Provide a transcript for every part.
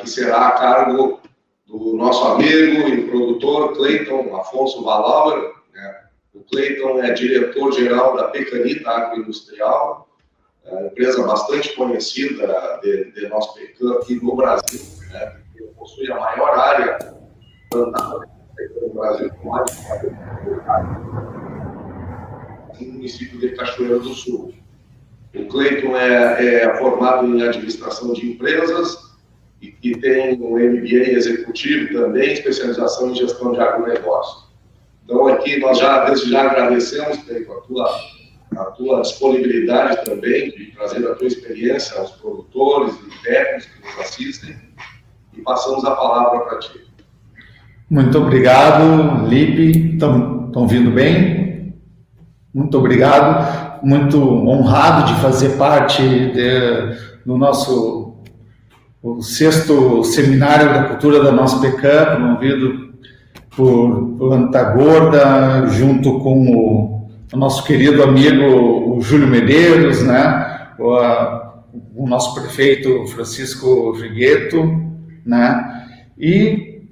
que será a cargo do nosso amigo e produtor Cleiton Afonso Valauer. Né? O Cleiton é diretor-geral da Pecanita Agroindustrial, é empresa bastante conhecida de, de nosso pecan aqui no Brasil, né? que possui a maior área plantada no Brasil, com mais de no município de Cachoeira do Sul. O Cleiton é, é formado em administração de empresas, e, e tem um MBA executivo também, especialização em gestão de agronegócio. Então, aqui nós já, desde já agradecemos, Pedro, a tua, a tua disponibilidade também de trazer a tua experiência aos produtores e técnicos que nos assistem e passamos a palavra para ti. Muito obrigado, Lipe. Estão ouvindo bem? Muito obrigado. Muito honrado de fazer parte de, do nosso o sexto seminário da cultura da nossa PECAM, promovido por, por Antagorda, junto com o, o, nosso querido amigo o Júlio Medeiros, né? O, a, o nosso prefeito Francisco Figueto, né? E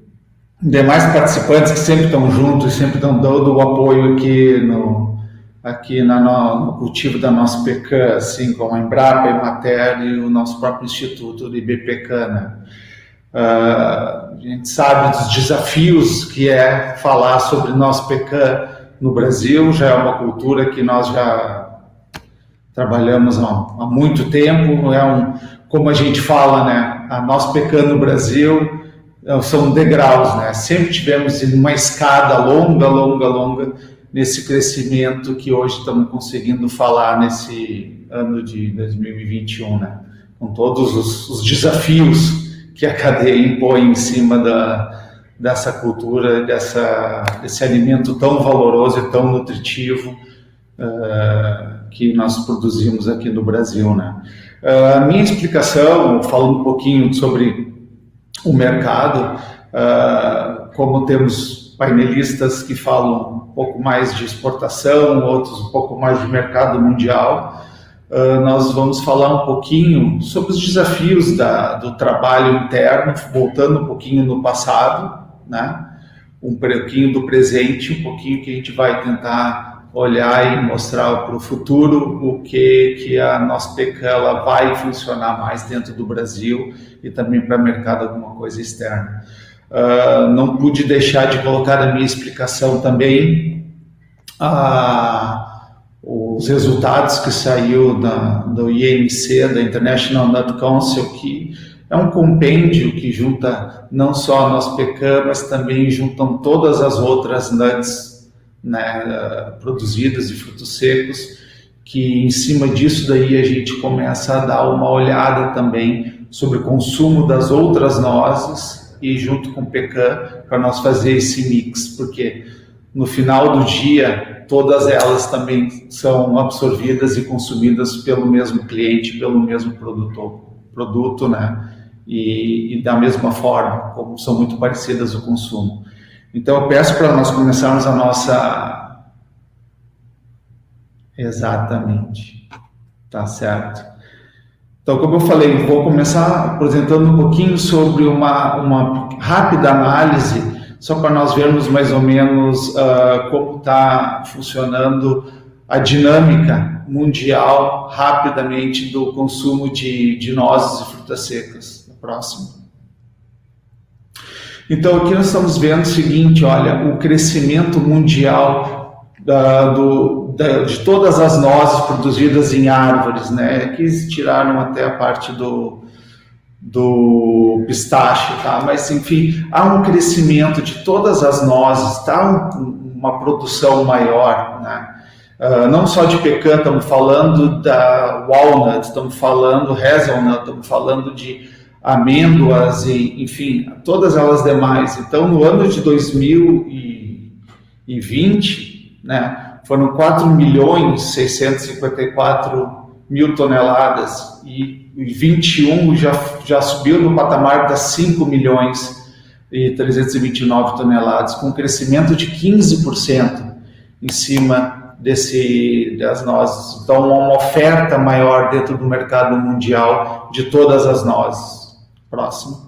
demais participantes que sempre estão juntos, sempre estão dando o apoio aqui no, aqui na, no, no, cultivo da nossa PECAN, assim como a Embrapa, a Emater e o nosso próprio instituto de IBPECAN. Né? Uh, a gente sabe dos desafios que é falar sobre nosso PECAN no Brasil, já é uma cultura que nós já trabalhamos há, há muito tempo, é um, como a gente fala, né, a nossa PECAN no Brasil é, são degraus, né, sempre tivemos uma escada longa, longa, longa, nesse crescimento que hoje estamos conseguindo falar nesse ano de 2021, né? com todos os, os desafios que a cadeia impõe em cima da, dessa cultura, dessa, desse alimento tão valoroso e tão nutritivo uh, que nós produzimos aqui no Brasil. Né? Uh, a minha explicação, falando um pouquinho sobre o mercado, uh, como temos painelistas que falam pouco mais de exportação, outros um pouco mais de mercado mundial. Uh, nós vamos falar um pouquinho sobre os desafios da, do trabalho interno, voltando um pouquinho no passado, né? um pouquinho do presente, um pouquinho que a gente vai tentar olhar e mostrar para o futuro o que, que a nossa PECA ela vai funcionar mais dentro do Brasil e também para o mercado alguma coisa externa. Uh, não pude deixar de colocar na minha explicação também. Uh, os resultados que saiu da, do IMC, da International Nut Council, que é um compêndio que junta não só a nossa pecan, mas também juntam todas as outras nuts né, produzidas de frutos secos, que em cima disso daí a gente começa a dar uma olhada também sobre o consumo das outras nozes e junto com o pecan para nós fazer esse mix, porque no final do dia todas elas também são absorvidas e consumidas pelo mesmo cliente, pelo mesmo produtor, produto, né? E, e da mesma forma, como são muito parecidas o consumo. Então eu peço para nós começarmos a nossa exatamente, tá certo. Então, como eu falei, vou começar apresentando um pouquinho sobre uma, uma rápida análise, só para nós vermos mais ou menos uh, como está funcionando a dinâmica mundial rapidamente do consumo de, de nozes e frutas secas. Próximo. Então, aqui nós estamos vendo o seguinte: olha, o crescimento mundial uh, do, de todas as nozes produzidas em árvores, né? Aqui tiraram até a parte do, do pistache, tá? Mas enfim, há um crescimento de todas as nozes, tá? Um, uma produção maior, né? Uh, não só de pecan, estamos falando da walnut, estamos falando hazelnut, estamos falando de amêndoas e, enfim, todas elas demais. Então, no ano de 2020, né? Foram 4 milhões 654 mil toneladas e 21 já, já subiu no patamar das 5 milhões e 329 toneladas, com um crescimento de 15% em cima desse, das nozes. Então, uma oferta maior dentro do mercado mundial de todas as nozes. Próximo.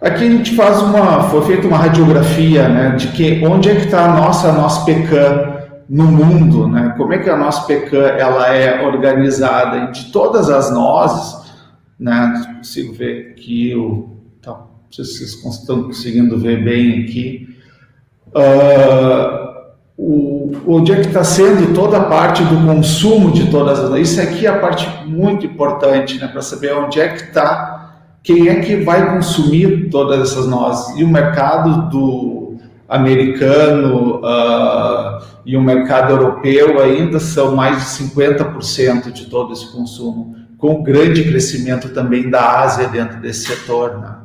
Aqui a gente faz uma, foi feita uma radiografia, né, de que onde é que está a nossa pecan no mundo, né? Como é que a nossa pecan ela é organizada e de todas as nozes, né? Consigo ver aqui o, tá, não sei se vocês estão conseguindo ver bem aqui. Uh, o, onde é que está sendo toda a parte do consumo de todas as isso aqui é a parte muito importante né, para saber onde é que está quem é que vai consumir todas essas nozes e o mercado do americano uh, e o mercado europeu ainda são mais de 50% de todo esse consumo com grande crescimento também da Ásia dentro desse setor né?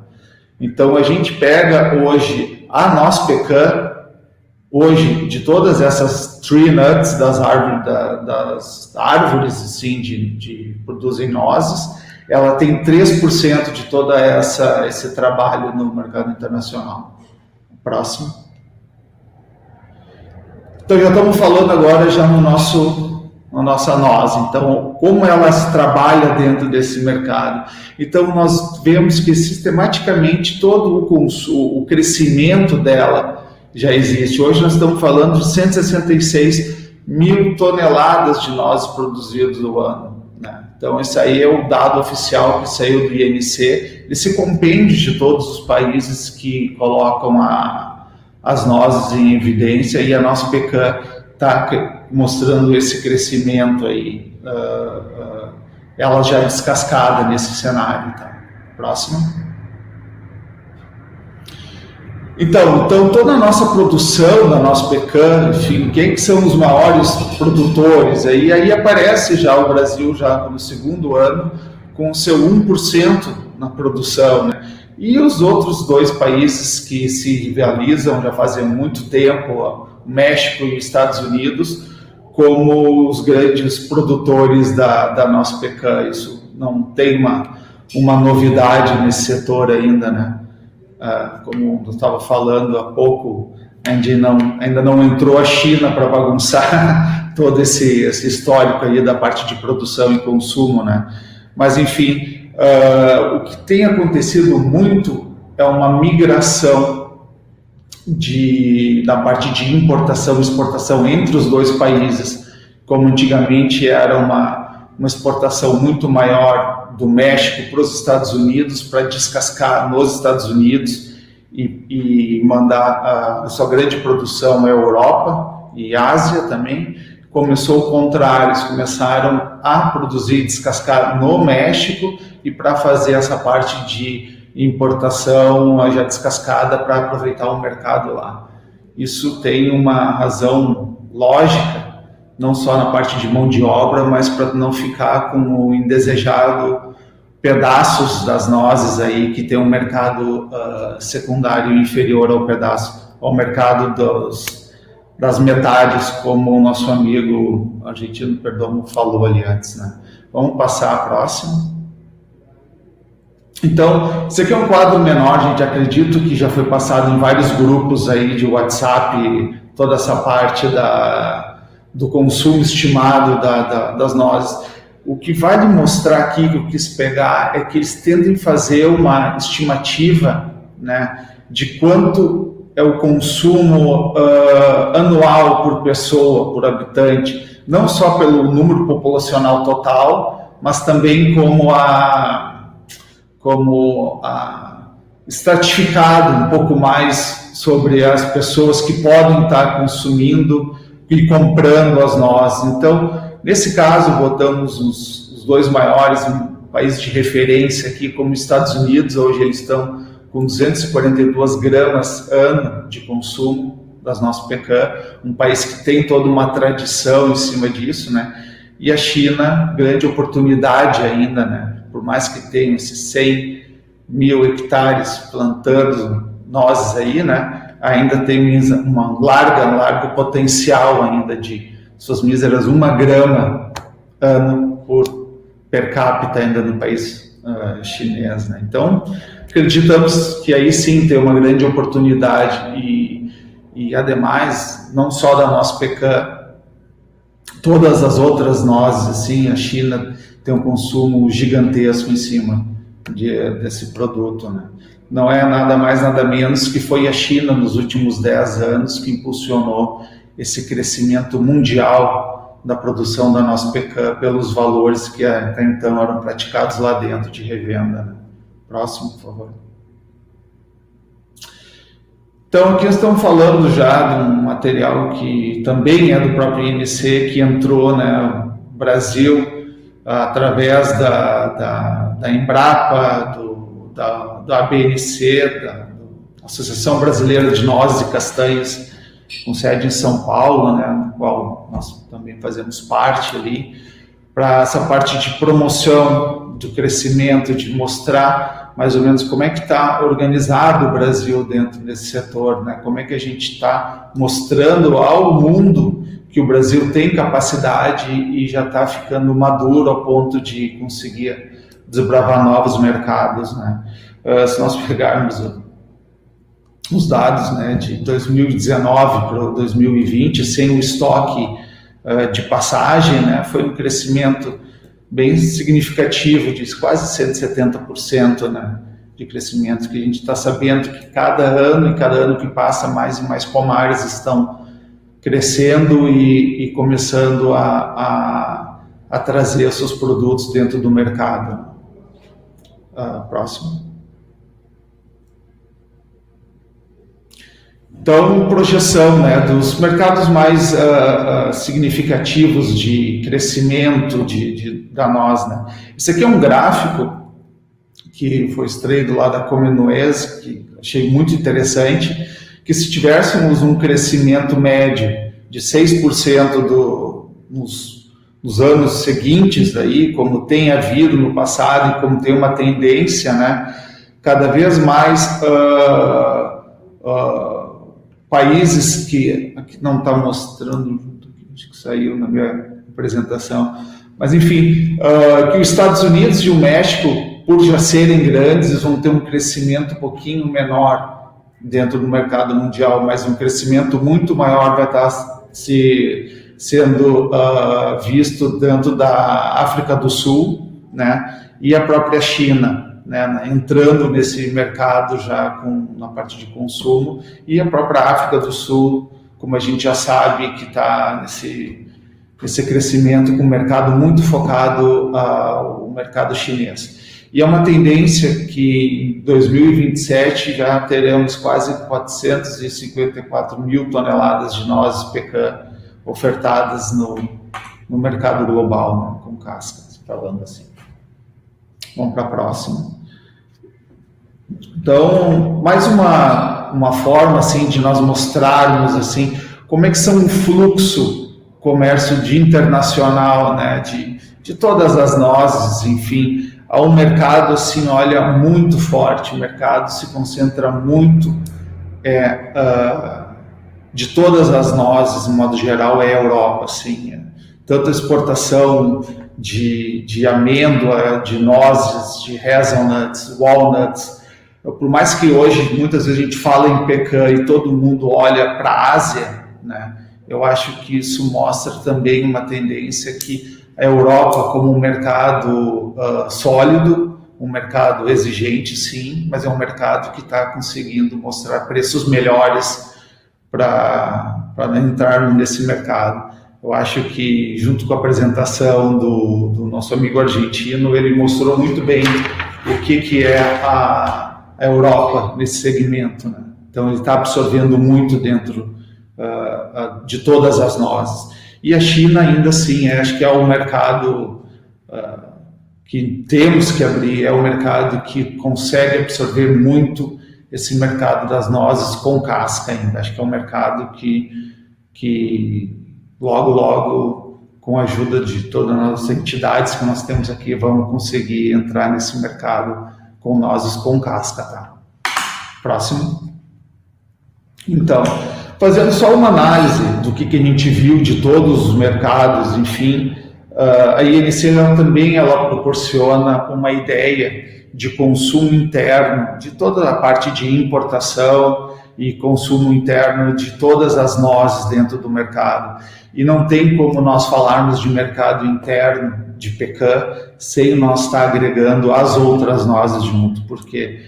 então a gente pega hoje a nossa pecan hoje, de todas essas tree nuts das árvores, da, das árvores assim, de, de produzem nozes, ela tem 3% de toda essa esse trabalho no mercado internacional. Próximo. Então já estamos falando agora já no nosso na nossa noz. Então, como ela se trabalha dentro desse mercado? Então, nós vemos que sistematicamente todo o, o crescimento dela já existe. Hoje nós estamos falando de 166 mil toneladas de nozes produzidos no ano. Então, esse aí é o dado oficial que saiu do INC, esse compêndio de todos os países que colocam a, as nozes em evidência e a nossa pecan está mostrando esse crescimento aí, uh, uh, ela já é descascada nesse cenário. Tá? Próximo. Então, então, toda a nossa produção da nossa pecan, enfim, quem que são os maiores produtores? Aí, aí aparece já o Brasil já no segundo ano com seu 1% na produção, né? E os outros dois países que se rivalizam já fazem muito tempo, o México e Estados Unidos, como os grandes produtores da, da nossa pecan. Isso não tem uma, uma novidade nesse setor ainda, né? Ah, como eu estava falando há pouco, ainda não, ainda não entrou a China para bagunçar todo esse, esse histórico aí da parte de produção e consumo, né? Mas, enfim, uh, o que tem acontecido muito é uma migração de, da parte de importação e exportação entre os dois países, como antigamente era uma, uma exportação muito maior do México para os Estados Unidos para descascar nos Estados Unidos e, e mandar a, sua grande produção à Europa e Ásia também. Começou o contrário, eles começaram a produzir e descascar no México e para fazer essa parte de importação já descascada para aproveitar o mercado lá. Isso tem uma razão lógica não só na parte de mão de obra, mas para não ficar com o indesejado pedaços das nozes aí que tem um mercado uh, secundário inferior ao pedaço, ao mercado dos, das metades, como o nosso amigo argentino Perdomo falou ali antes, né? Vamos passar a próxima. Então, esse aqui é um quadro menor, gente. Acredito que já foi passado em vários grupos aí de WhatsApp, toda essa parte da, do consumo estimado da, da, das nozes. O que vai mostrar aqui, que eu quis pegar, é que eles tendem a fazer uma estimativa né, de quanto é o consumo uh, anual por pessoa, por habitante, não só pelo número populacional total, mas também como a, como a estratificado um pouco mais sobre as pessoas que podem estar consumindo e comprando as nozes. Então, nesse caso, botamos os, os dois maiores países de referência aqui, como os Estados Unidos, hoje eles estão com 242 gramas ano de consumo das nossas pecan, um país que tem toda uma tradição em cima disso, né? E a China, grande oportunidade ainda, né? Por mais que tenha esses 100 mil hectares plantando nozes aí, né? Ainda tem uma larga, largo potencial ainda de suas míseras uma grama ano por per capita ainda no país uh, chinês, né? Então acreditamos que aí sim tem uma grande oportunidade e, e ademais não só da nossa pecan, todas as outras nozes, assim, a China tem um consumo gigantesco em cima de, desse produto. Né? Não é nada mais, nada menos que foi a China nos últimos 10 anos que impulsionou esse crescimento mundial da produção da nossa pecan pelos valores que até então eram praticados lá dentro de revenda. Próximo, por favor. Então, aqui estamos falando já de um material que também é do próprio INC, que entrou né, no Brasil através da, da, da Embrapa, do, da, ABNC, da, Associação Brasileira de Nozes e Castanhas, com sede em São Paulo, né, no qual nós também fazemos parte ali, para essa parte de promoção do crescimento, de mostrar mais ou menos como é que está organizado o Brasil dentro desse setor, né? como é que a gente está mostrando ao mundo que o Brasil tem capacidade e já está ficando maduro ao ponto de conseguir desbravar novos mercados. Né? Uh, se nós pegarmos os dados né, de 2019 para 2020, sem o estoque uh, de passagem, né, foi um crescimento bem significativo, de quase 170% né, de crescimento, que a gente está sabendo que cada ano e cada ano que passa, mais e mais pomares estão crescendo e, e começando a, a, a, trazer seus produtos dentro do mercado. Uh, próximo. Então, projeção né, dos mercados mais uh, uh, significativos de crescimento de, de, da nós. Né. Esse aqui é um gráfico que foi extraído lá da Comenoes, que achei muito interessante, que se tivéssemos um crescimento médio de 6% do, nos, nos anos seguintes, aí, como tem havido no passado e como tem uma tendência, né, cada vez mais uh, uh, países que aqui não está mostrando, acho que saiu na minha apresentação, mas enfim, uh, que os Estados Unidos e o México, por já serem grandes, vão ter um crescimento um pouquinho menor dentro do mercado mundial, mas um crescimento muito maior vai estar se, sendo uh, visto dentro da África do Sul, né, e a própria China, né, entrando nesse mercado já com, na parte de consumo, e a própria África do Sul, como a gente já sabe, que está nesse, nesse crescimento com um mercado muito focado ao mercado chinês. E é uma tendência que em 2027 já teremos quase 454 mil toneladas de nozes pecan ofertadas no, no mercado global, né, com cascas, falando assim. Vamos para a próxima. Então, mais uma, uma forma assim de nós mostrarmos assim como é que são o fluxo comércio de internacional, né, de, de todas as nozes, enfim, a um mercado assim, olha, muito forte. O mercado se concentra muito é, uh, de todas as nozes, de modo geral, é a Europa, assim. Tanto a exportação de, de amêndoa, de nozes, de hazelnuts, walnuts. Por mais que hoje, muitas vezes, a gente fala em pecan e todo mundo olha para a Ásia, né? eu acho que isso mostra também uma tendência que a Europa como um mercado uh, sólido, um mercado exigente, sim, mas é um mercado que está conseguindo mostrar preços melhores para entrar nesse mercado. Eu acho que, junto com a apresentação do, do, nosso amigo argentino, ele mostrou muito bem o que, que é a, a Europa nesse segmento. Né? Então, ele está absorvendo muito dentro uh, de todas as nozes. E a China ainda assim, é, acho que é o mercado uh, que temos que abrir, é o mercado que consegue absorver muito esse mercado das nozes com casca ainda. Acho que é um mercado que, que logo, logo, com a ajuda de todas as entidades que nós temos aqui, vamos conseguir entrar nesse mercado com nozes com casca. Tá? Próximo. Então, fazendo só uma análise do que, que a gente viu de todos os mercados, enfim, uh, a INC também ela proporciona uma ideia de consumo interno, de toda a parte de importação e consumo interno de todas as nozes dentro do mercado. E não tem como nós falarmos de mercado interno de pecan sem nós estar agregando as outras nozes junto, porque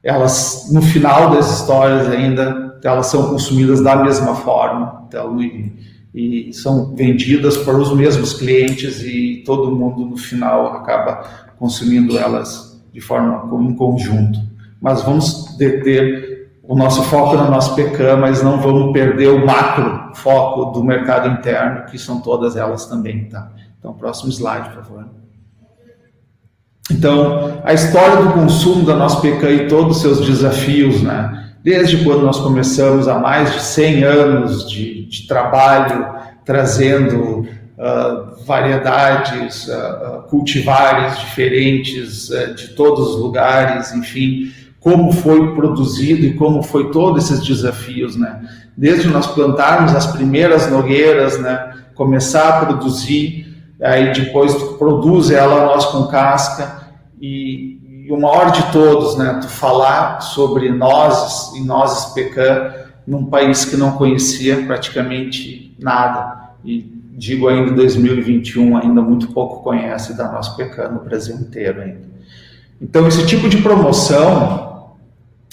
elas, no final das histórias ainda, elas são consumidas da mesma forma. Então, e, e são vendidas para os mesmos clientes e todo mundo no final acaba consumindo elas de forma em conjunto. Mas vamos ter o nosso foco no nosso pecan, mas não vamos perder o macro foco do mercado interno, que são todas elas também, tá? Então, próximo slide, por favor. Então, a história do consumo da nossa pecan e todos os seus desafios, né? desde quando nós começamos há mais de 100 anos de, de trabalho, trazendo uh, variedades, uh, cultivares diferentes uh, de todos os lugares, enfim, como foi produzido e como foi todos esses desafios, né? Desde nós plantarmos as primeiras nogueiras, né? Começar a produzir, aí depois tu produz ela nós com casca e e o maior de todos, né, tu falar sobre nozes e nozes pecan num país que não conhecia praticamente nada. E digo ainda 2021, ainda muito pouco conhece da nossa pecan no Brasil inteiro ainda. Então, esse tipo de promoção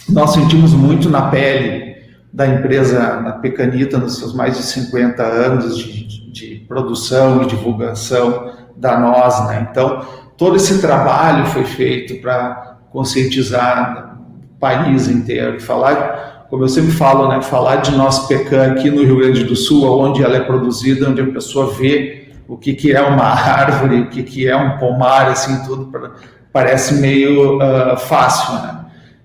nós sentimos muito na pele da empresa na Pecanita nos seus mais de 50 anos de, de, produção e divulgação da noz, né? Então, todo esse trabalho foi feito para conscientizar o país inteiro, falar, como eu sempre falo, né, falar de nosso pecan aqui no Rio Grande do Sul, onde ela é produzida, onde a pessoa vê o que, que é uma árvore, o que, que é um pomar, assim, tudo pra, parece meio uh, fácil, né?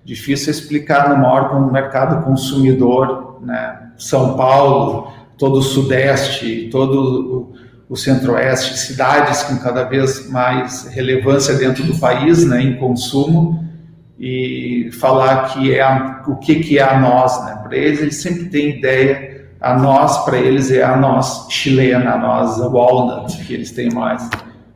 Difícil explicar no maior mercado consumidor, né? São Paulo, todo o Sudeste, todo o Centro-Oeste, cidades com cada vez mais relevância dentro do país, né, em consumo, e falar que é a, o que, que é a nós, né? Para eles, eles sempre têm ideia, a nós, para eles, é a nós chilena, a nós walnut, que eles têm mais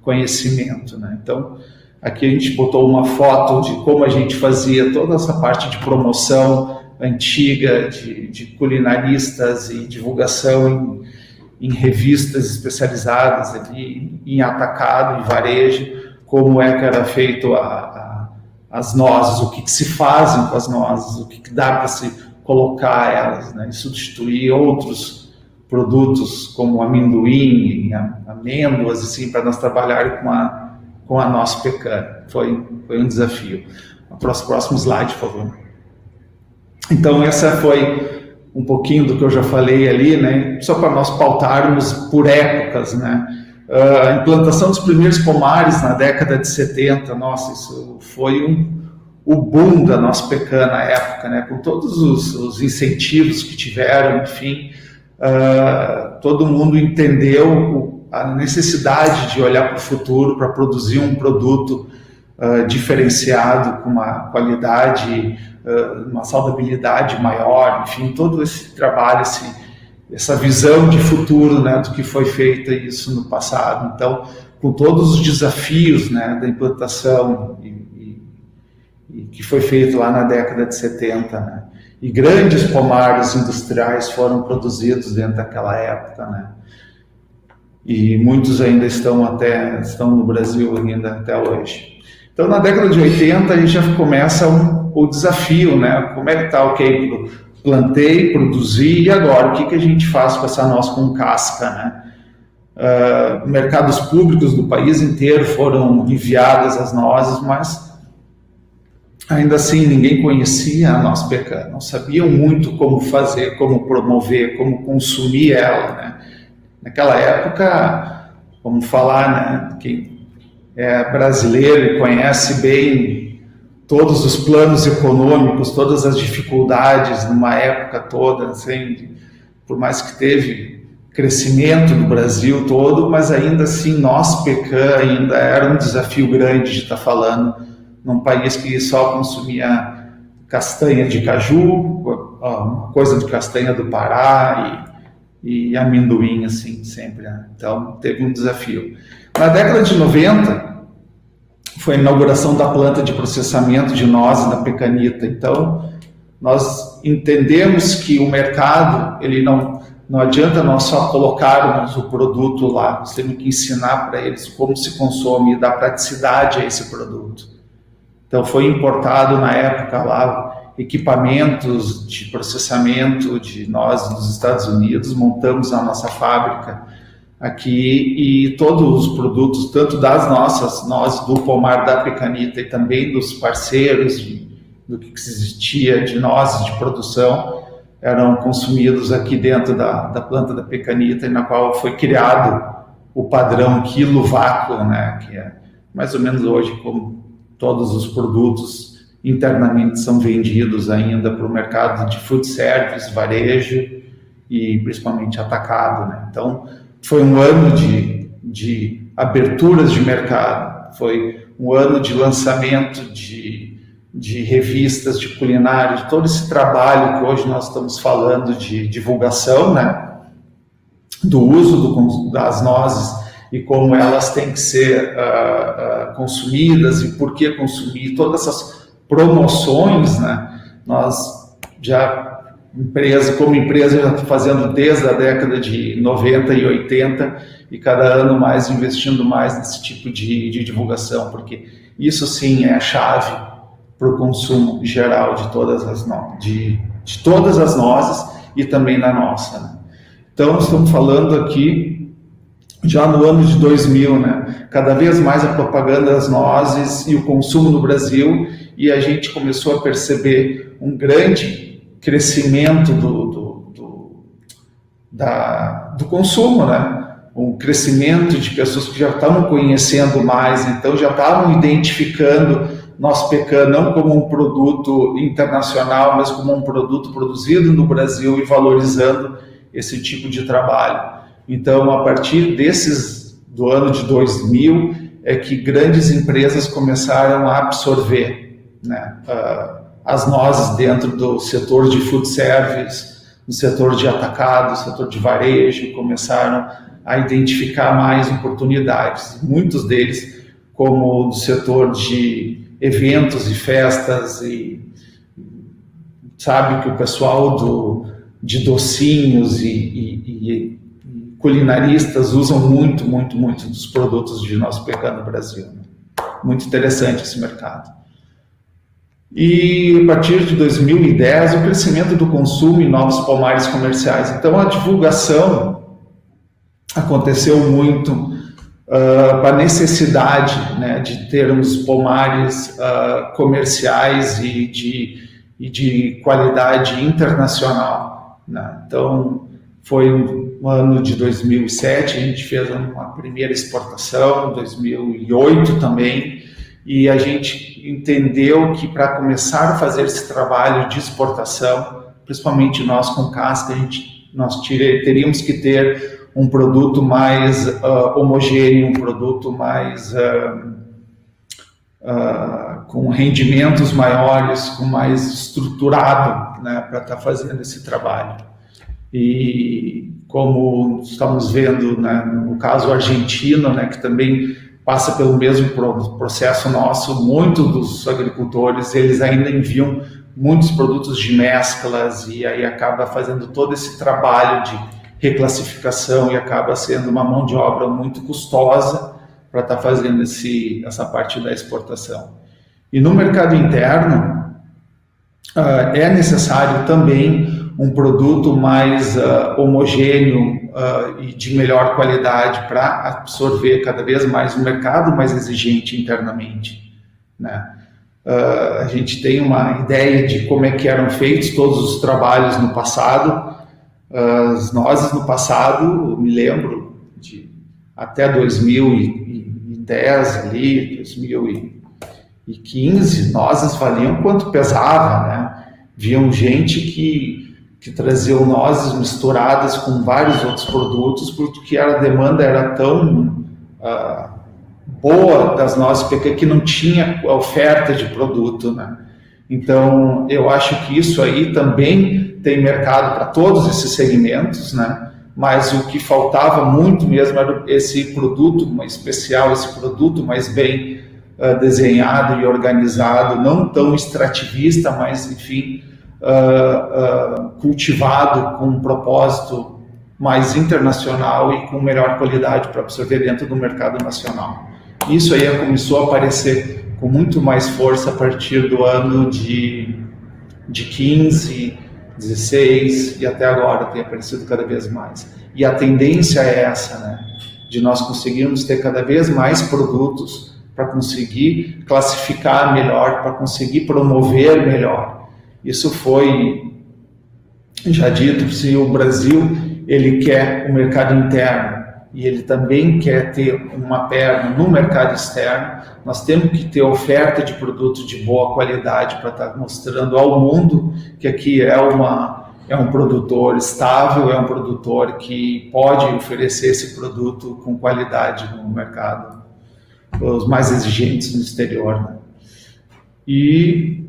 conhecimento, né? Então, aqui a gente botou uma foto de como a gente fazia toda essa parte de promoção antiga, de, de culinaristas e divulgação em em revistas especializadas ali, em atacado, em varejo, como é que era feito a, a, as nozes, o que, que, se fazem com as nozes, o que, que dá para se colocar elas, né, e substituir outros produtos como amendoim, amêndoas, assim, para nós trabalhar com a, com a nossa pecan. Foi, foi um desafio. Próximo, próximo slide, por favor. Então, essa foi um pouquinho do que eu já falei ali, né? Só para nós pautarmos por épocas, né? Uh, a implantação dos primeiros pomares na década de 70, nossa, isso foi um, o boom da nossa pecan na época, né? Com todos os, os incentivos que tiveram, enfim, uh, todo mundo entendeu a necessidade de olhar para o futuro para produzir um produto uh, diferenciado com uma qualidade uma saudabilidade maior, enfim, todo esse trabalho, esse, essa visão de futuro né, do que foi feito isso no passado. Então, com todos os desafios né, da implantação e, e, e que foi feito lá na década de 70, né, e grandes pomares industriais foram produzidos dentro daquela época, né, e muitos ainda estão até estão no Brasil ainda até hoje. Então, na década de 80 a gente já começa um o desafio, né? Como é que está, ok, plantei, produzi, e agora? O que, que a gente faz com essa noz com casca, né? Uh, mercados públicos do país inteiro foram enviadas as nozes, mas ainda assim ninguém conhecia a noz pecan, não sabiam muito como fazer, como promover, como consumir ela, né? Naquela época, vamos falar, né? Quem é brasileiro e conhece bem todos os planos econômicos, todas as dificuldades numa época toda, assim, por mais que teve crescimento no Brasil todo, mas ainda assim nós pecan ainda era um desafio grande de estar falando num país que só consumia castanha de caju, coisa de castanha do Pará e, e amendoim assim sempre. Né? Então teve um desafio. Na década de 90 foi a inauguração da planta de processamento de nozes da Pecanita. Então, nós entendemos que o mercado, ele não, não adianta nós só colocarmos o produto lá, nós temos que ensinar para eles como se consome e dar praticidade a esse produto. Então foi importado na época lá equipamentos de processamento de nós dos Estados Unidos, montamos a nossa fábrica aqui e todos os produtos, tanto das nossas, nós do pomar da Pecanita e também dos parceiros do que existia de nozes de produção eram consumidos aqui dentro da, da planta da pecanita, na qual foi criado o padrão quilo vácuo, né, que é mais ou menos hoje como todos os produtos internamente são vendidos ainda para o mercado de food service, varejo e principalmente atacado. Né? Então, foi um ano de, de aberturas de mercado, foi um ano de lançamento de de revistas de culinária, de todo esse trabalho que hoje nós estamos falando de divulgação, né? Do uso do, das nozes e como elas têm que ser uh, uh, consumidas e por que consumir, todas essas promoções, né? Nós já empresa como empresa fazendo desde a década de 90 e 80 e cada ano mais investindo mais nesse tipo de, de divulgação, porque isso sim é a chave para o consumo geral de todas as no... de, de todas as nozes e também da nossa. Né? Então estamos falando aqui já no ano de 2000, né? Cada vez mais a propaganda das nozes e o consumo no Brasil e a gente começou a perceber um grande crescimento do, do, do, da, do consumo, né? um crescimento de pessoas que já estavam conhecendo mais, então já estavam identificando nós pecan não como um produto internacional, mas como um produto produzido no Brasil e valorizando esse tipo de trabalho. Então, a partir desses do ano de 2000 é que grandes empresas começaram a absorver né, uh, as nozes dentro do setor de food service, no setor de atacado, setor de varejo, começaram a identificar mais oportunidades. Muitos deles, como do setor de eventos e festas e sabe que o pessoal do, de docinhos e, e, e culinaristas usam muito, muito, muito dos produtos de nosso pecado no Brasil. Né? Muito interessante esse mercado. E a partir de 2010, o crescimento do consumo em novos pomares comerciais. Então, a divulgação aconteceu muito uh, a necessidade né, de termos pomares uh, comerciais e de, e de qualidade internacional. Né? Então, foi no ano de 2007, a gente fez uma primeira exportação, 2008 também, e a gente entendeu que para começar a fazer esse trabalho de exportação, principalmente nós com casca, a gente, nós teríamos que ter um produto mais uh, homogêneo, um produto mais uh, uh, com rendimentos maiores, com mais estruturado, né, para estar tá fazendo esse trabalho. E como estamos vendo, né, no caso argentino, né, que também passa pelo mesmo processo nosso, muitos dos agricultores eles ainda enviam muitos produtos de mesclas e aí acaba fazendo todo esse trabalho de reclassificação e acaba sendo uma mão de obra muito custosa para estar tá fazendo esse, essa parte da exportação. E no mercado interno, uh, é necessário também um produto mais uh, homogêneo uh, e de melhor qualidade para absorver cada vez mais um mercado mais exigente internamente. Né? a gente tem uma ideia de como é que eram feitos todos os trabalhos no passado, as nozes no passado, me lembro, de até 2010 ali, 2015, nozes valiam quanto pesava, né? Viam gente que, que traziam nozes misturadas com vários outros produtos, porque a demanda era tão uh, boa das nozes porque que não tinha oferta de produto, né? Então, eu acho que isso aí também tem mercado para todos esses segmentos, né? Mas o que faltava muito mesmo era esse produto mais especial, esse produto mais bem uh, desenhado e organizado, não tão extrativista, mas enfim, uh, cultivado com um propósito mais internacional e com melhor qualidade para absorver dentro do mercado nacional. Isso aí começou a aparecer com muito mais força a partir do ano de, de 15, 16 e até agora tem aparecido cada vez mais. E a tendência é essa, né? De nós conseguirmos ter cada vez mais produtos para conseguir classificar melhor, para conseguir promover melhor. Isso foi já dito, se o Brasil ele quer o mercado interno e ele também quer ter uma perna no mercado externo, nós temos que ter oferta de produtos de boa qualidade para estar mostrando ao mundo que aqui é uma é um produtor estável, é um produtor que pode oferecer esse produto com qualidade no mercado, os mais exigentes no exterior. Né? E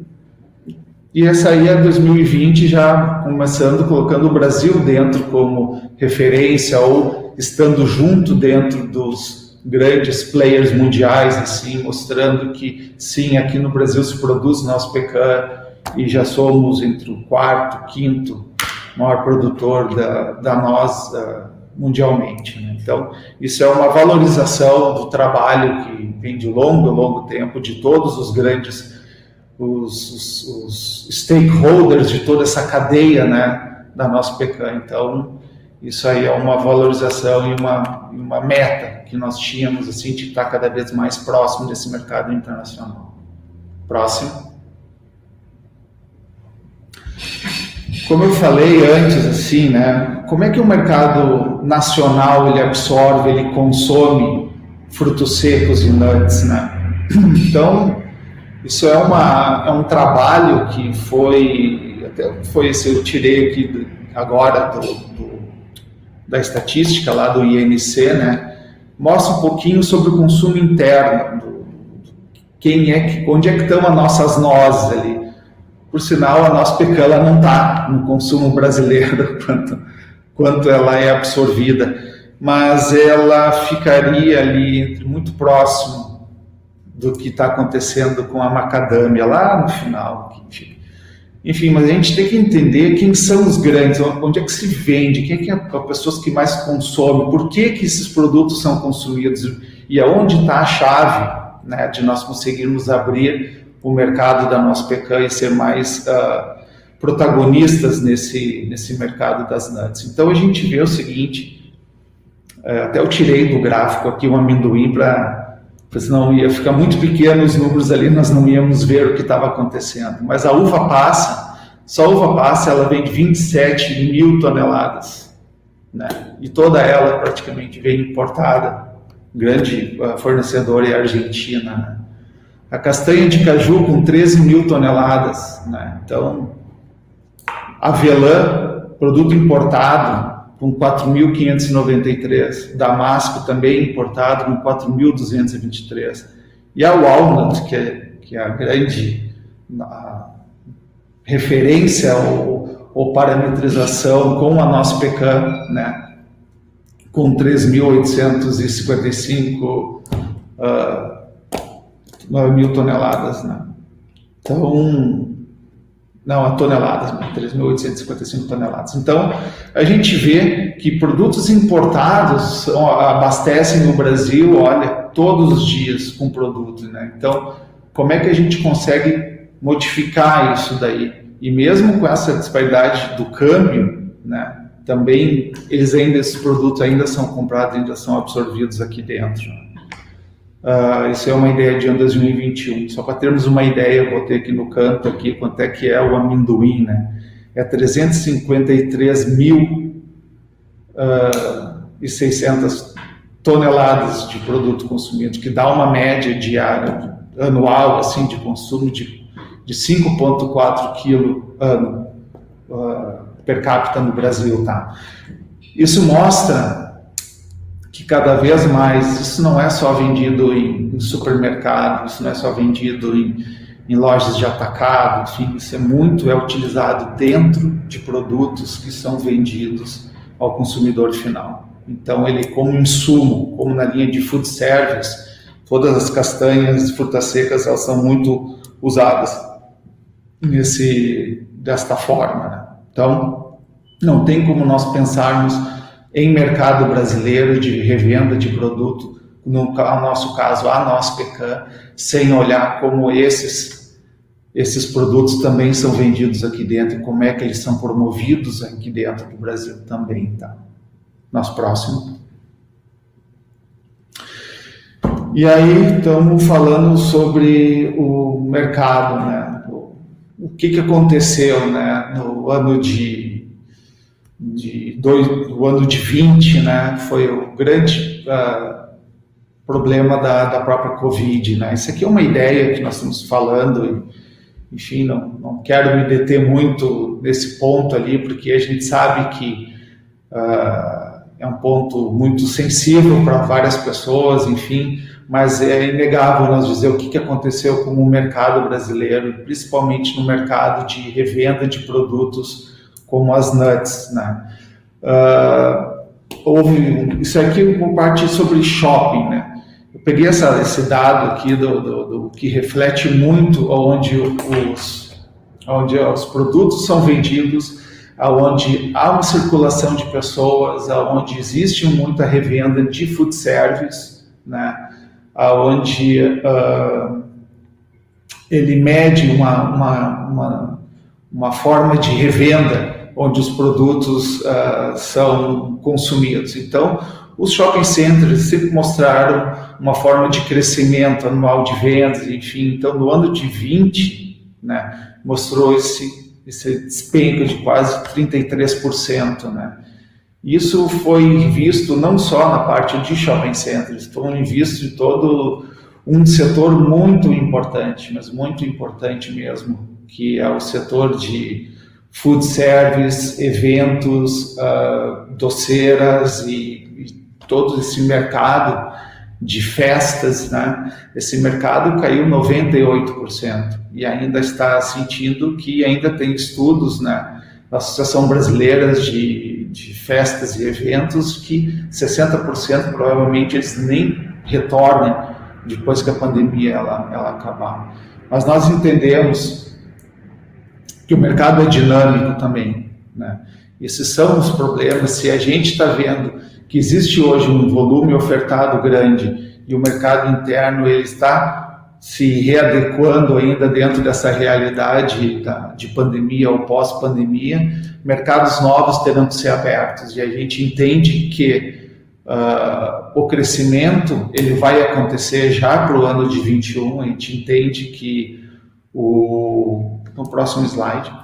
e essa aí é 2020 já começando colocando o Brasil dentro como referência ou estando junto dentro dos grandes players mundiais assim, mostrando que sim, aqui no Brasil se produz nosso pecan e já somos entre o quarto, quinto maior produtor da, da nós uh, mundialmente. Né? Então, isso é uma valorização do trabalho que vem de longo, longo tempo de todos os grandes os, os, os, stakeholders de toda essa cadeia né, da nossa PECAM. Então, isso aí é uma valorização e uma, uma meta que nós tínhamos assim, de estar cada vez mais próximo desse mercado internacional. Próximo. Como eu falei antes, assim, né, como é que o mercado nacional ele absorve, ele consome frutos secos e nuts, né? Então, isso é, uma, é um trabalho que foi, até foi esse, eu tirei aqui agora do, do, da estatística lá do INC, né? Mostra um pouquinho sobre o consumo interno, do, quem é onde é que estão as nossas nozes ali. Por sinal, a nossa pecan não está no consumo brasileiro quanto, quanto ela é absorvida, mas ela ficaria ali muito próximo do que está acontecendo com a macadâmia lá no final. Enfim. enfim, mas a gente tem que entender quem são os grandes, onde é que se vende, quem é, que é as pessoas que mais consomem, por que, que esses produtos são consumidos e aonde está a chave né, de nós conseguirmos abrir o mercado da nossa pecan e ser mais uh, protagonistas nesse, nesse mercado das nuts. Então a gente vê o seguinte, uh, até eu tirei do gráfico aqui um amendoim para porque senão ia ficar muito pequeno os números ali, nós não íamos ver o que estava acontecendo. Mas a uva passa, só a uva passa, ela vem de 27 mil toneladas, né? E toda ela praticamente vem importada. Grande uh, fornecedora é a Argentina, né? A castanha de caju com 13 mil toneladas, né? Então, avelã, produto importado, com 4.593. Damasco também importado com 4.223. E a Walnut, que é, que é a grande a referência ou, ou, parametrização com a nossa pecan, né? com 3.855 uh, mil toneladas. Né? Então, não, a toneladas, 3.855 toneladas. Então, a gente vê que produtos importados abastecem o Brasil, olha, todos os dias com produtos, né? Então, como é que a gente consegue modificar isso daí? E mesmo com essa disparidade do câmbio, né? Também eles ainda esses produtos ainda são comprados, ainda são absorvidos aqui dentro. Uh, isso é uma ideia de ano 2021. Só para termos uma ideia, vou ter aqui no canto aqui quanto é que é o amendoim, né? É 353 mil uh, e 600 toneladas de produto consumido, que dá uma média diária anual assim de consumo de, de 5,4 kg ano uh, per capita no Brasil, tá? Isso mostra cada vez mais isso não é só vendido em, em supermercado, isso não é só vendido em, em, lojas de atacado, enfim, isso é muito é utilizado dentro de produtos que são vendidos ao consumidor final. Então ele como insumo, como na linha de food service, todas as castanhas, frutas secas, elas são muito usadas nesse desta forma. Né? Então, não tem como nós pensarmos em mercado brasileiro de revenda de produto, no nosso caso, a nosso Pecan, sem olhar como esses esses produtos também são vendidos aqui dentro, como é que eles são promovidos aqui dentro do Brasil também, tá? Nosso próximo. E aí estamos falando sobre o mercado, né? O, que, que aconteceu, né? No ano de, de dois, o ano de 20, né? Foi o grande uh, problema da, da própria Covid, né? Isso aqui é uma ideia que nós estamos falando enfim, não, não quero me deter muito nesse ponto ali, porque a gente sabe que uh, é um ponto muito sensível para várias pessoas, enfim, mas é inegável nós dizer o que, que aconteceu com o mercado brasileiro, principalmente no mercado de revenda de produtos como as nuts, né? Uh, houve isso aqui por parte sobre shopping, né? Eu peguei essa, esse dado aqui do, do, do, que reflete muito onde os, onde os produtos são vendidos, aonde há uma circulação de pessoas, aonde existe muita revenda de food service, né? aonde uh, ele mede uma, uma, uma, uma, forma de revenda onde os produtos uh, são consumidos. Então, os shopping centers sempre mostraram uma forma de crescimento anual de vendas, enfim. Então, no ano de 20, né, mostrou esse, esse de quase 33%, né. Isso foi visto não só na parte de shopping centers, foi visto em todo um setor muito importante, mas muito importante mesmo, que é o setor de food service, eventos, uh, doceiras e todo esse mercado de festas, né? Esse mercado caiu 98% e ainda está sentindo que ainda tem estudos, né? Da Associação Brasileira de, de Festas e Eventos que 60% provavelmente eles nem retornem depois que a pandemia ela, ela acabar. Mas nós entendemos que o mercado é dinâmico também, né? Esses são os problemas. Se a gente está vendo que existe hoje um volume ofertado grande e o mercado interno ele está se readequando ainda dentro dessa realidade da, de pandemia ou pós-pandemia, mercados novos terão que ser abertos e a gente entende que uh, o crescimento ele vai acontecer já para o ano de 21. A gente entende que o no próximo slide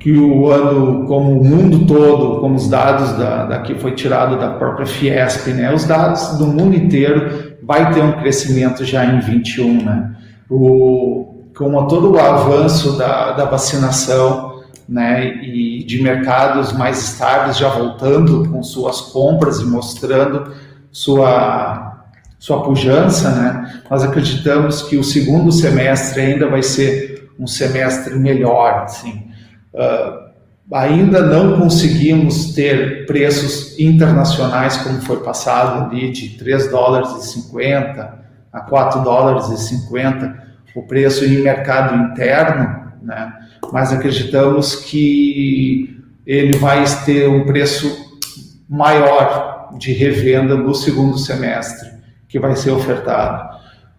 que o ano, como o mundo todo, como os dados da, daqui foi tirado da própria Fiesp, né? Os dados do mundo inteiro vai ter um crescimento já em 21, né? O, com todo o avanço da, da vacinação, né? E de mercados mais estáveis já voltando com suas compras e mostrando sua sua pujança, né? Nós acreditamos que o segundo semestre ainda vai ser um semestre melhor, assim. Uh, ainda não conseguimos ter preços internacionais como foi passado ali de 3 dólares e 50 a 4 dólares e 50 o preço em mercado interno, né? mas acreditamos que ele vai ter um preço maior de revenda no segundo semestre que vai ser ofertado.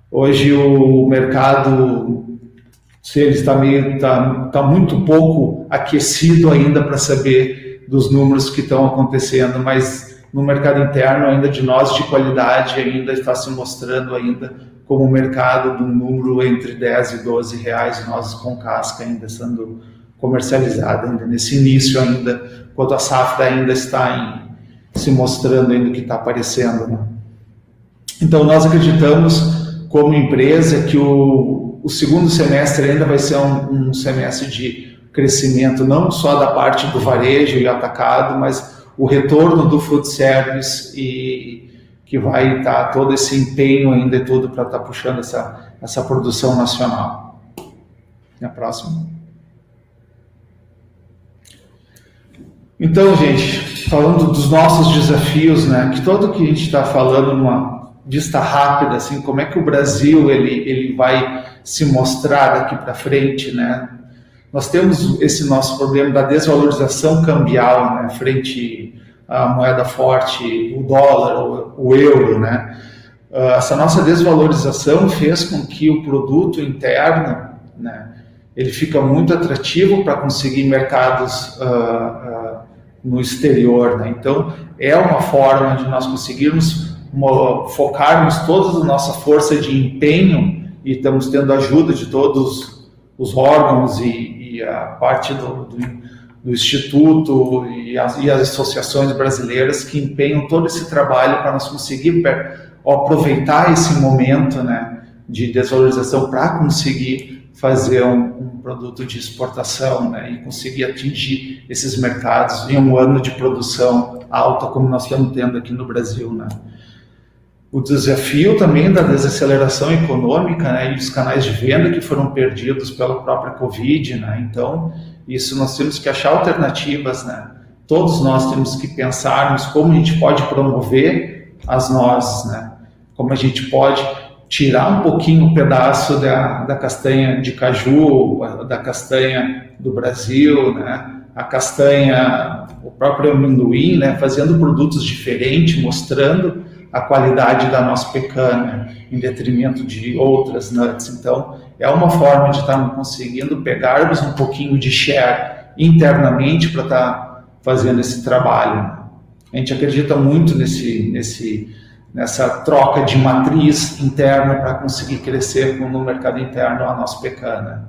Hoje o mercado se ele está meio está, está muito pouco aquecido ainda para saber dos números que estão acontecendo, mas no mercado interno ainda de nós de qualidade ainda está se mostrando ainda como um mercado de um número entre 10 e 12 reais, nós com casca ainda sendo comercializada ainda nesse início ainda, quando a safra ainda está em, se mostrando ainda que está aparecendo. Né? Então nós acreditamos como empresa que o o segundo semestre ainda vai ser um, um, semestre de crescimento, não só da parte do varejo e atacado, mas o retorno do food service e que vai estar todo esse empenho ainda e tudo para estar tá puxando essa, essa produção nacional. E a próxima. Então, gente, falando dos nossos desafios, né, que todo que a gente está falando numa vista rápida, assim, como é que o Brasil ele, ele vai se mostrar daqui para frente, né? Nós temos esse nosso problema da desvalorização cambial, né, frente à moeda forte, o dólar, o, o euro, né? Uh, essa nossa desvalorização fez com que o produto interno, né, ele fica muito atrativo para conseguir mercados uh, uh, no exterior, né? Então é uma forma de nós conseguirmos focarmos toda a nossa força de empenho e estamos tendo ajuda de todos os órgãos e, e a parte do, do, do Instituto e as, e as, associações brasileiras que empenham todo esse trabalho para nós conseguir aproveitar esse momento né, de desvalorização para conseguir fazer um, um, produto de exportação né, e conseguir atingir esses mercados em um ano de produção alta como nós estamos tendo aqui no Brasil. Né o desafio também da desaceleração econômica né, e os canais de venda que foram perdidos pela própria Covid. Né? Então, isso nós temos que achar alternativas. Né? Todos nós temos que pensarmos como a gente pode promover as nozes, né? como a gente pode tirar um pouquinho o um pedaço da, da castanha de caju, da castanha do Brasil, né? a castanha, o próprio amendoim, né? fazendo produtos diferentes, mostrando a qualidade da nossa pecan em detrimento de outras nuts. Então, é uma forma de estarmos conseguindo pegarmos um pouquinho de share internamente para estar fazendo esse trabalho. A gente acredita muito nesse, nesse, nessa troca de matriz interna para conseguir crescer no mercado interno a nossa pecan.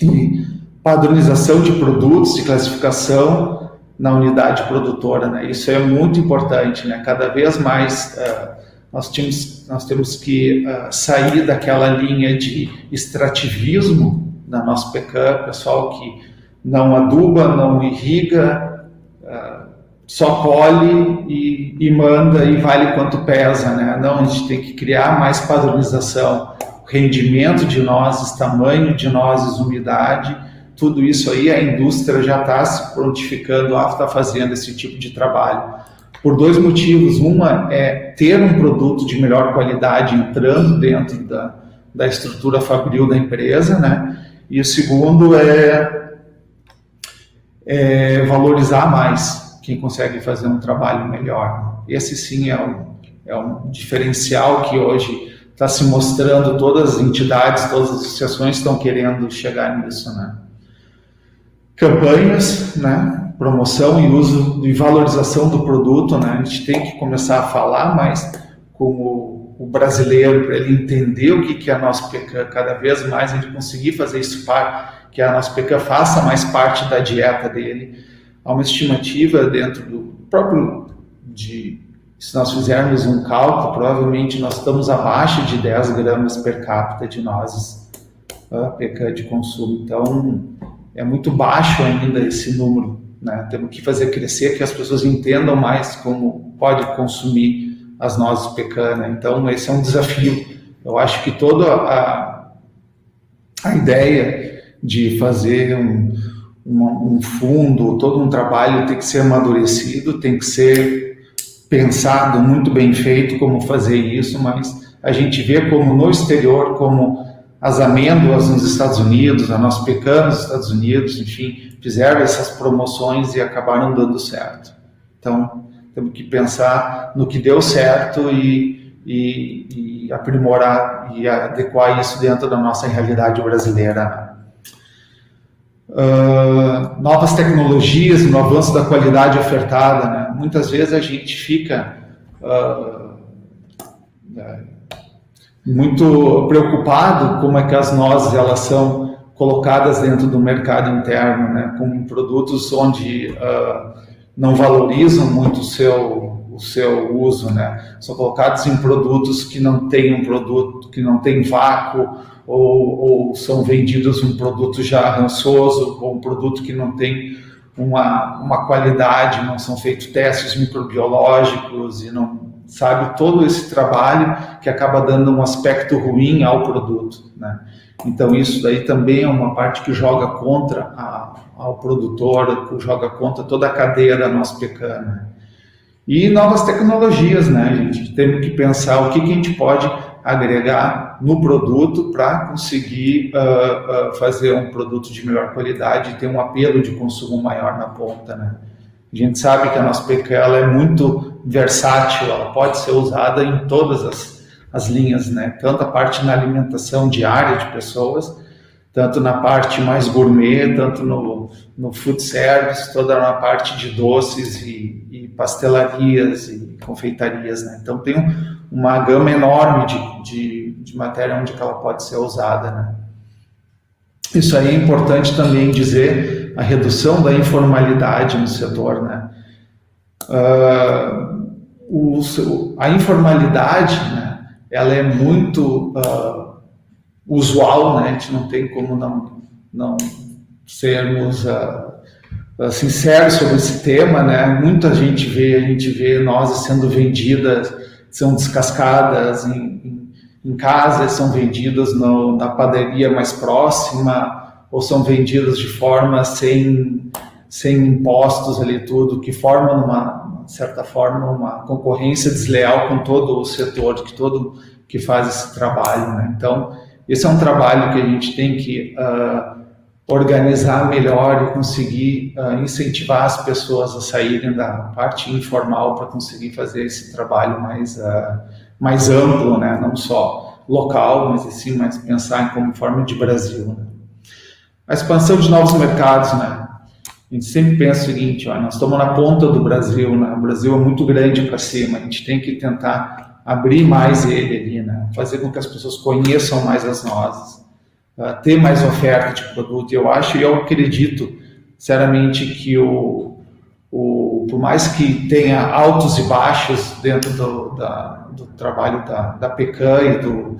E padronização de produtos, de classificação, na unidade produtora, né? Isso é muito importante, né? Cada vez mais uh, nós, temos, nós temos que uh, sair daquela linha de extrativismo na nossa pecan, pessoal que não aduba, não irriga, uh, só colhe e, e, manda e vale quanto pesa, né? Não, a gente tem que criar mais padronização, rendimento de nozes, tamanho de nozes, umidade, tudo isso aí, a indústria já está se prontificando a estar tá fazendo esse tipo de trabalho. Por dois motivos. Uma é ter um produto de melhor qualidade entrando dentro da, da estrutura fabril da empresa, né? E o segundo é, é valorizar mais quem consegue fazer um trabalho melhor. Esse sim é um, é um diferencial que hoje está se mostrando, todas as entidades, todas as associações estão querendo chegar nisso, né? Campanhas, né, promoção e uso e valorização do produto, né, a gente tem que começar a falar mais com o, o brasileiro para ele entender o que, que é a nossa pecan, cada vez mais a gente conseguir fazer isso para que a nossa pecan faça mais parte da dieta dele. Há uma estimativa dentro do próprio de se nós fizermos um cálculo, provavelmente nós estamos abaixo de 10 gramas per capita de nozes uh, de consumo. Então, é muito baixo ainda esse número. Né? Temos que fazer crescer, que as pessoas entendam mais como pode consumir as nozes pecana. Então, esse é um desafio. Eu acho que toda a, a ideia de fazer um, um, um fundo, todo um trabalho tem que ser amadurecido, tem que ser pensado, muito bem feito como fazer isso, mas a gente vê como no exterior, como as amêndoas nos Estados Unidos, a nossa pecan nos Estados Unidos, enfim, fizeram essas promoções e acabaram dando certo. Então, temos que pensar no que deu certo e, e, e aprimorar e adequar isso dentro da nossa realidade brasileira. Uh, novas tecnologias, no avanço da qualidade ofertada, né? muitas vezes a gente fica uh, muito preocupado como é que as nozes elas são colocadas dentro do mercado interno, né, com produtos onde uh, não valorizam muito o seu, o seu uso, né, são colocados em produtos que não têm um produto, que não tem vácuo, ou, ou são vendidos um produto já rançoso, ou um produto que não tem uma, uma qualidade, não são feitos testes microbiológicos e não sabe todo esse trabalho que acaba dando um aspecto ruim ao produto, né? Então isso daí também é uma parte que joga contra a, ao produtor, que joga contra toda a cadeia da nossa pecana. E novas tecnologias, né, gente? Temos que pensar o que, que a gente pode agregar no produto para conseguir uh, uh, fazer um produto de melhor qualidade e ter um apelo de consumo maior na ponta, né? A gente sabe que a nossa ela é muito versátil, ela pode ser usada em todas as, as linhas, né? Tanto a parte na alimentação diária de pessoas, tanto na parte mais gourmet, tanto no, no food service, toda na parte de doces e, e pastelarias e confeitarias, né? Então tem um, uma gama enorme de, de, de, matéria onde ela pode ser usada, né? Isso aí é importante também dizer a redução da informalidade no setor, né? Uh, o, a informalidade, né? Ela é muito uh, usual, né? A gente não tem como não, não sermos uh, sinceros sobre esse tema, né? Muita gente vê, a gente vê nós sendo vendidas, são descascadas em, em, em casa, são vendidas no, na padaria mais próxima ou são vendidas de forma sem sem impostos ali tudo, que forma uma, de certa forma uma concorrência desleal com todo o setor que todo que faz esse trabalho, né? Então esse é um trabalho que a gente tem que uh, organizar melhor e conseguir uh, incentivar as pessoas a saírem da parte informal para conseguir fazer esse trabalho mais, uh, mais amplo, né? não só local, mas assim, mas pensar em como forma de Brasil. Né? A expansão de novos mercados, né? A gente sempre pensa o seguinte, ó, nós estamos na ponta do Brasil, né? o Brasil é muito grande para cima, a gente tem que tentar abrir mais ele ali, né? fazer com que as pessoas conheçam mais as nozes, uh, ter mais oferta de produto. Eu acho e eu acredito, sinceramente, que o, o, por mais que tenha altos e baixos dentro do, da, do trabalho da, da PECAM e do,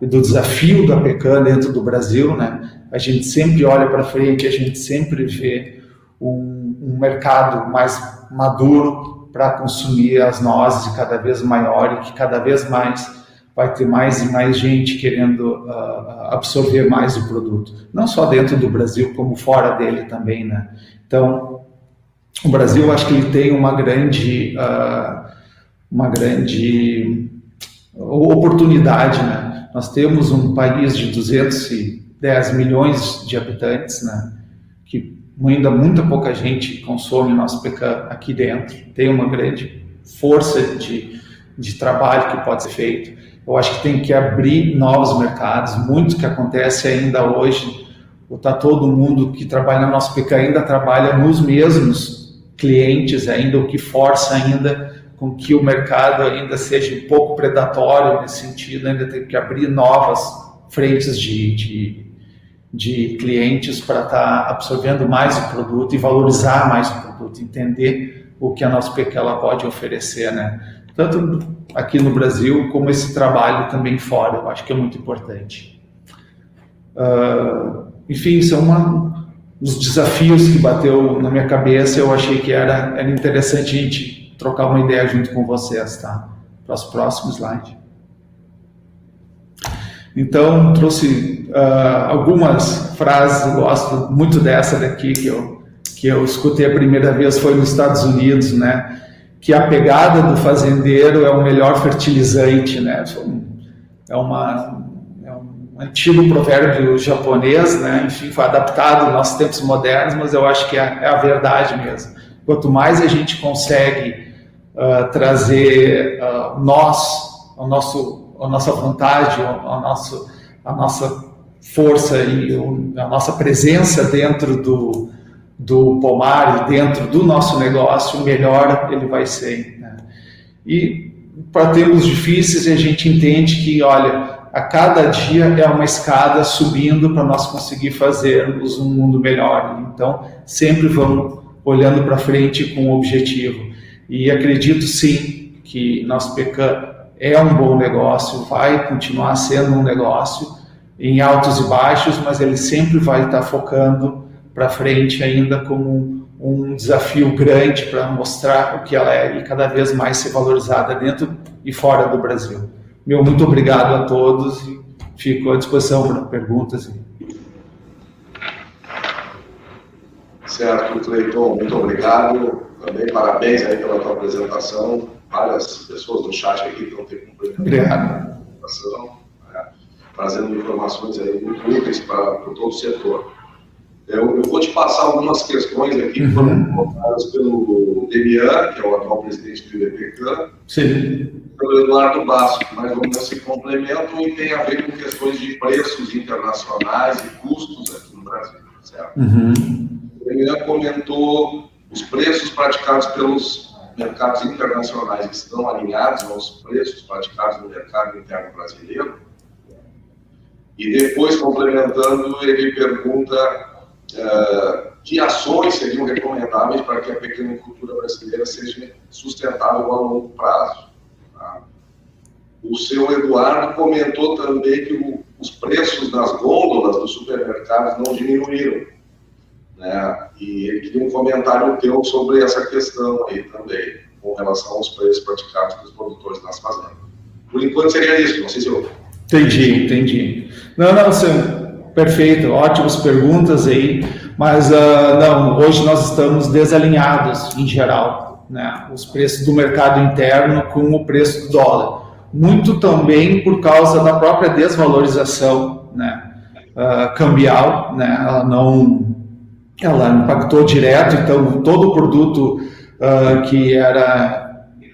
e do desafio da PECAM dentro do Brasil, né? a gente sempre olha para frente, a gente sempre vê um, um mercado mais maduro, para consumir as nozes cada vez maior e que cada vez mais vai ter mais e mais gente querendo uh, absorver mais o produto, não só dentro do Brasil como fora dele também, né? Então, o Brasil, acho que ele tem uma grande, uh, uma grande oportunidade, né? Nós temos um país de 210 milhões de habitantes, né? Ainda muita pouca gente consome nosso pecan aqui dentro. Tem uma grande força de, de trabalho que pode ser feito. Eu acho que tem que abrir novos mercados. Muito que acontece ainda hoje, tá todo mundo que trabalha no nosso PK ainda trabalha nos mesmos clientes ainda, o que força ainda com que o mercado ainda seja um pouco predatório nesse sentido, ainda tem que abrir novas frentes de, de de clientes para estar tá absorvendo mais o produto e valorizar mais o produto, entender o que a nossa ela pode oferecer, né? Tanto aqui no Brasil como esse trabalho também fora, eu acho que é muito importante. Uh, enfim, são uma, os desafios que bateu na minha cabeça, eu achei que era, era interessante a gente trocar uma ideia junto com vocês, tá? Para os próximos slides. Então, trouxe uh, algumas frases, gosto muito dessa daqui, que eu, que eu escutei a primeira vez, foi nos Estados Unidos, né? Que a pegada do fazendeiro é o melhor fertilizante, né? É, uma, é um antigo provérbio japonês, né? Enfim, foi adaptado aos nossos tempos modernos, mas eu acho que é, é a verdade mesmo. Quanto mais a gente consegue uh, trazer uh, nós, o nosso a nossa vontade, a, a nossa força e a nossa presença dentro do, do pomar e dentro do nosso negócio, melhor ele vai ser. Né? E para tempos difíceis, a gente entende que, olha, a cada dia é uma escada subindo para nós conseguir fazermos um mundo melhor. Então, sempre vamos olhando para frente com um objetivo. E acredito sim que nós pecamos é um bom negócio, vai continuar sendo um negócio em altos e baixos, mas ele sempre vai estar focando para frente ainda como um, desafio grande para mostrar o que ela é e cada vez mais ser valorizada dentro e fora do Brasil. Meu muito obrigado a todos e fico à disposição para perguntas. Certo, Cleiton, muito obrigado. Também parabéns aí pela tua apresentação várias pessoas no chat aqui que não têm cumprimentado. Né? trazendo informações aí muito úteis para todo o setor. Eu, eu, vou te passar algumas questões aqui que foram uhum. colocadas pelo Demian, que é o atual presidente do IBPCAM, pelo Eduardo Basso, que mais ou menos se complementam e tem a ver com questões de preços internacionais e custos aqui no Brasil. Certo? Uhum. O Demian comentou os preços praticados pelos mercados internacionais estão alinhados aos preços praticados no mercado interno brasileiro. E depois, complementando, ele pergunta uh, que ações seriam recomendáveis para que a pequenicultura brasileira seja sustentável a longo prazo. Tá? O seu Eduardo comentou também que o, os preços das gôndolas dos supermercados não diminuíram. Né? E ele queria um comentário teu sobre essa questão aí também, com relação aos preços praticados pelos produtores nas fazendas. Por enquanto seria isso, não sei se eu... Entendi, entendi. Não, não, Sam, Perfeito, ótimas perguntas aí, mas uh, não, hoje nós estamos desalinhados em geral, né? Os preços do mercado interno com o preço do dólar, muito também por causa da própria desvalorização, né? Uh, cambial, né? Ela não, ela impactou direto, então todo produto uh, que era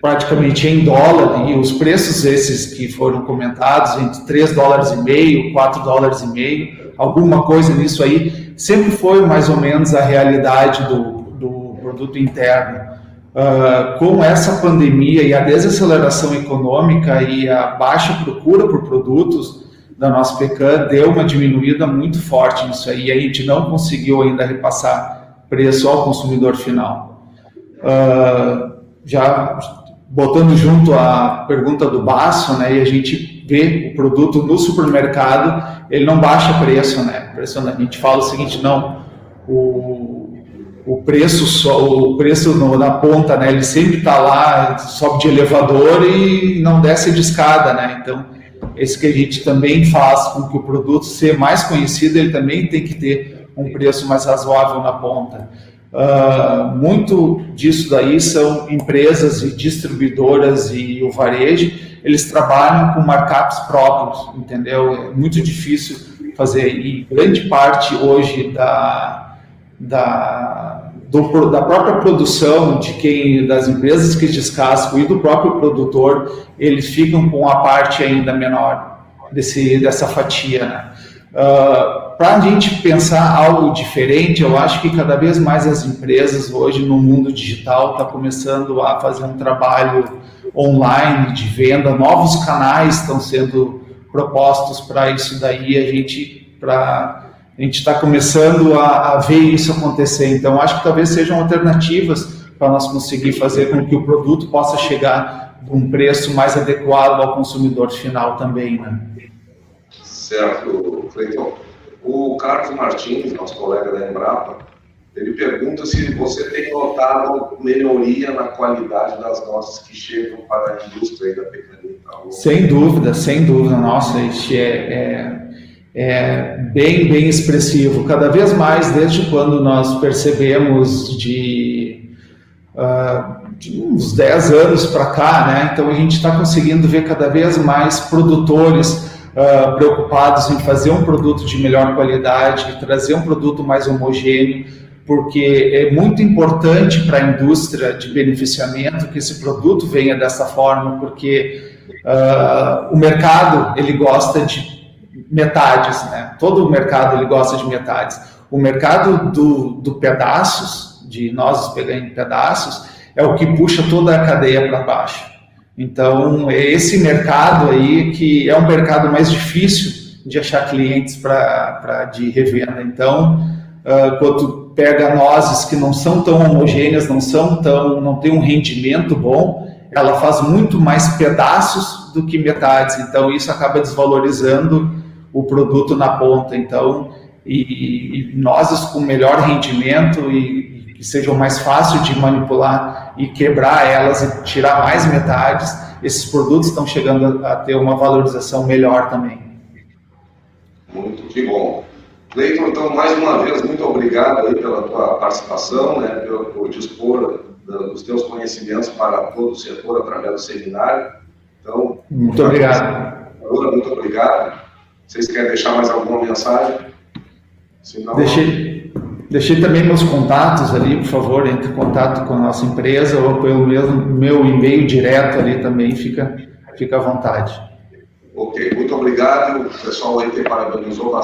praticamente em dólar, e os preços esses que foram comentados, entre 3 dólares e meio, 4 dólares e meio, alguma coisa nisso aí, sempre foi mais ou menos a realidade do, do produto interno. Uh, com essa pandemia e a desaceleração econômica e a baixa procura por produtos da nossa PECAM, deu uma diminuída muito forte nisso aí, e a gente não conseguiu ainda repassar preço ao consumidor final. Uh, já botando junto a pergunta do Baço, né, e a gente vê o produto no supermercado, ele não baixa preço, né? A gente fala o seguinte, não, o, o preço só, o preço no, na ponta, né, ele sempre está lá, sobe de elevador e não desce de escada, né? Então, esse que a gente também faz com que o produto ser mais conhecido, ele também tem que ter um preço mais razoável na ponta. Uh, muito disso daí são empresas e distribuidoras e o varejo, eles trabalham com markups próprios, entendeu? É muito difícil fazer e grande parte hoje da, da, do, da própria produção de quem das empresas que descascam e do próprio produtor, eles ficam com a parte ainda menor desse, dessa fatia, né? Uh, para a gente pensar algo diferente, eu acho que cada vez mais as empresas hoje no mundo digital estão tá começando a fazer um trabalho online de venda, novos canais estão sendo propostos para isso daí, a gente para a gente está começando a, a, ver isso acontecer. Então, acho que talvez sejam alternativas para nós conseguir fazer com que o produto possa chegar a um preço mais adequado ao consumidor final também, né? Certo, Cleiton. O Carlos Martins, nosso colega da Embrapa, ele pergunta se você tem notado melhoria na qualidade das nossas que chegam para a indústria da pecuária. Sem dúvida, sem dúvida. Nossa, isso é, é, é, bem, bem expressivo. Cada vez mais, desde quando nós percebemos de, uh, de uns 10 anos para cá, né? então a gente está conseguindo ver cada vez mais produtores uh, preocupados em fazer um produto de melhor qualidade, trazer um produto mais homogêneo, porque é muito importante para a indústria de beneficiamento que esse produto venha dessa forma, porque uh, o mercado ele gosta de metades, né? Todo o mercado ele gosta de metades. O mercado do, do pedaços, de nós pegar em pedaços, é o que puxa toda a cadeia para baixo. Então, é esse mercado aí que é um mercado mais difícil de achar clientes para de revenda. Então, uh, quando pega nozes que não são tão homogêneas, não são tão, não tem um rendimento bom, ela faz muito mais pedaços do que metades. Então, isso acaba desvalorizando o produto na ponta. Então, e, e nozes com melhor rendimento e, que sejam mais fáceis de manipular e quebrar elas e tirar mais metades, esses produtos estão chegando a ter uma valorização melhor também. Muito que bom. Cleiton, então, mais uma vez, muito obrigado aí pela tua participação, né, por, por dispor dos teus conhecimentos para todo o setor através do seminário. Então, muito obrigado. Muito obrigado. Vocês querem deixar mais alguma mensagem? Senão, deixei, deixei também meus contatos ali, por favor, entre em contato com a nossa empresa ou pelo mesmo meu e-mail direto ali também, fica, fica à vontade. Ok, muito obrigado. O pessoal aí te parabenizou.